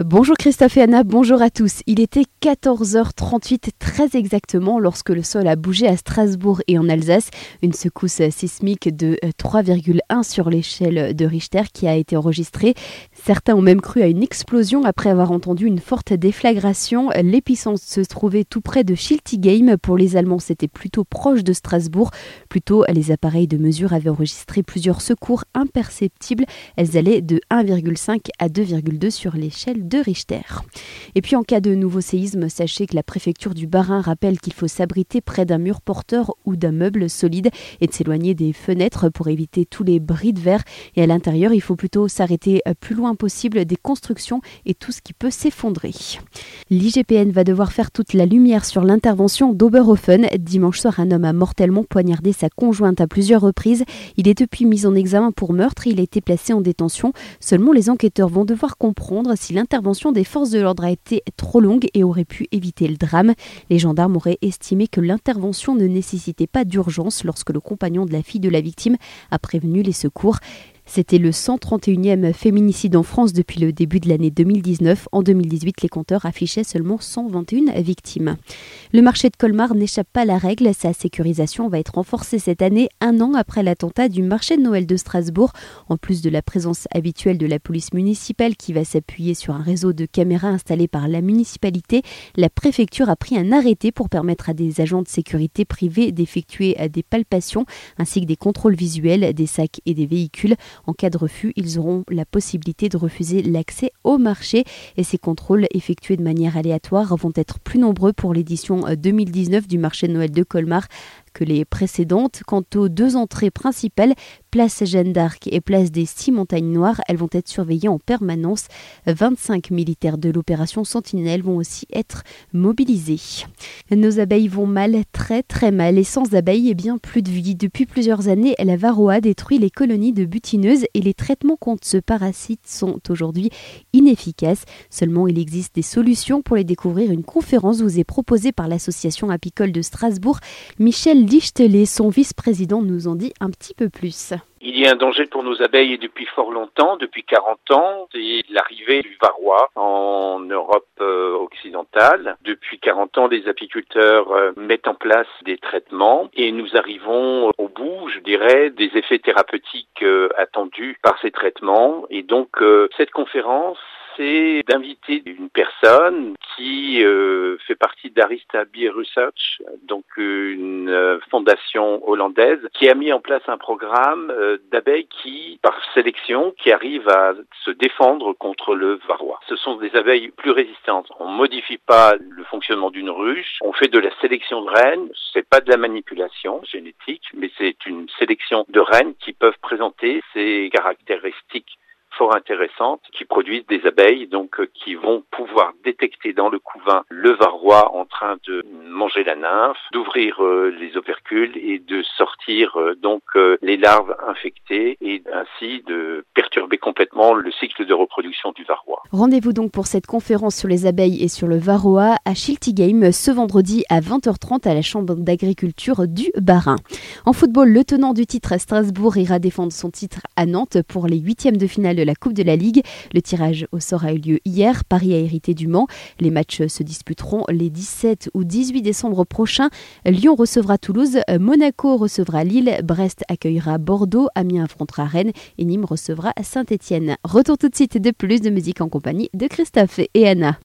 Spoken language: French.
Bonjour Christophe et Anna, bonjour à tous. Il était 14h38 très exactement lorsque le sol a bougé à Strasbourg et en Alsace. Une secousse sismique de 3,1 euh, sur l'échelle de Richter qui a été enregistrée. Certains ont même cru à une explosion après avoir entendu une forte déflagration. L'épicentre se trouvait tout près de Schiltigheim. Pour les Allemands, c'était plutôt proche de Strasbourg. Plutôt, les appareils de mesure avaient enregistré plusieurs secours imperceptibles. Elles allaient de 1,5 à 2,2 sur l'échelle de Richter. Et puis en cas de nouveau séisme, sachez que la préfecture du Bas-Rhin rappelle qu'il faut s'abriter près d'un mur porteur ou d'un meuble solide et de s'éloigner des fenêtres pour éviter tous les bris de verre. Et à l'intérieur, il faut plutôt s'arrêter plus loin possible des constructions et tout ce qui peut s'effondrer. L'IGPN va devoir faire toute la lumière sur l'intervention d'Oberhofen. Dimanche soir, un homme a mortellement poignardé sa conjointe à plusieurs reprises. Il est depuis mis en examen pour meurtre. Il a été placé en détention. Seulement, les enquêteurs vont devoir comprendre si l'intervention des forces de l'ordre a été trop longue et aurait pu éviter le drame. Les gendarmes auraient estimé que l'intervention ne nécessitait pas d'urgence lorsque le compagnon de la fille de la victime a prévenu les secours. C'était le 131e féminicide en France depuis le début de l'année 2019. En 2018, les compteurs affichaient seulement 121 victimes. Le marché de Colmar n'échappe pas à la règle. Sa sécurisation va être renforcée cette année, un an après l'attentat du marché de Noël de Strasbourg. En plus de la présence habituelle de la police municipale qui va s'appuyer sur un réseau de caméras installé par la municipalité, la préfecture a pris un arrêté pour permettre à des agents de sécurité privés d'effectuer des palpations ainsi que des contrôles visuels des sacs et des véhicules. En cas de refus, ils auront la possibilité de refuser l'accès au marché et ces contrôles effectués de manière aléatoire vont être plus nombreux pour l'édition 2019 du marché de Noël de Colmar que les précédentes. Quant aux deux entrées principales, place Jeanne d'Arc et place des Six Montagnes Noires, elles vont être surveillées en permanence. 25 militaires de l'opération Sentinelle vont aussi être mobilisés. Nos abeilles vont mal, très très mal, et sans abeilles, eh bien plus de vie. Depuis plusieurs années, la varroa détruit les colonies de butineuses et les traitements contre ce parasite sont aujourd'hui inefficaces. Seulement, il existe des solutions pour les découvrir. Une conférence vous est proposée par l'association apicole de Strasbourg. Michel Dichtelet, son vice-président, nous en dit un petit peu plus. Il y a un danger pour nos abeilles depuis fort longtemps, depuis 40 ans, c'est l'arrivée du varroa en Europe euh, occidentale. Depuis 40 ans, les apiculteurs euh, mettent en place des traitements et nous arrivons au bout, je dirais, des effets thérapeutiques euh, attendus par ces traitements. Et donc, cette conférence c'est d'inviter une personne qui euh, fait partie d'Arista Bee Research, donc une euh, fondation hollandaise, qui a mis en place un programme euh, d'abeilles qui, par sélection, qui arrivent à se défendre contre le varroa. Ce sont des abeilles plus résistantes. On modifie pas le fonctionnement d'une ruche, on fait de la sélection de reines. C'est pas de la manipulation génétique, mais c'est une sélection de reines qui peuvent présenter ces caractéristiques fort intéressantes qui produisent des abeilles donc euh, qui vont pouvoir détecter dans le couvain le varroa en train de manger la nymphe, d'ouvrir euh, les opercules et de sortir euh, donc les larves infectées et ainsi de perturber complètement le cycle de reproduction du varroa. Rendez-vous donc pour cette conférence sur les abeilles et sur le varroa à Schiltigheim ce vendredi à 20h30 à la Chambre d'agriculture du Bas-Rhin. En football, le tenant du titre Strasbourg ira défendre son titre à Nantes pour les huitièmes de finale de Coupe de la Ligue. Le tirage au sort a eu lieu hier. Paris a hérité du Mans. Les matchs se disputeront les 17 ou 18 décembre prochains. Lyon recevra Toulouse, Monaco recevra Lille, Brest accueillera Bordeaux, Amiens affrontera Rennes et Nîmes recevra Saint-Étienne. Retour tout de suite de plus de musique en compagnie de Christophe et Anna.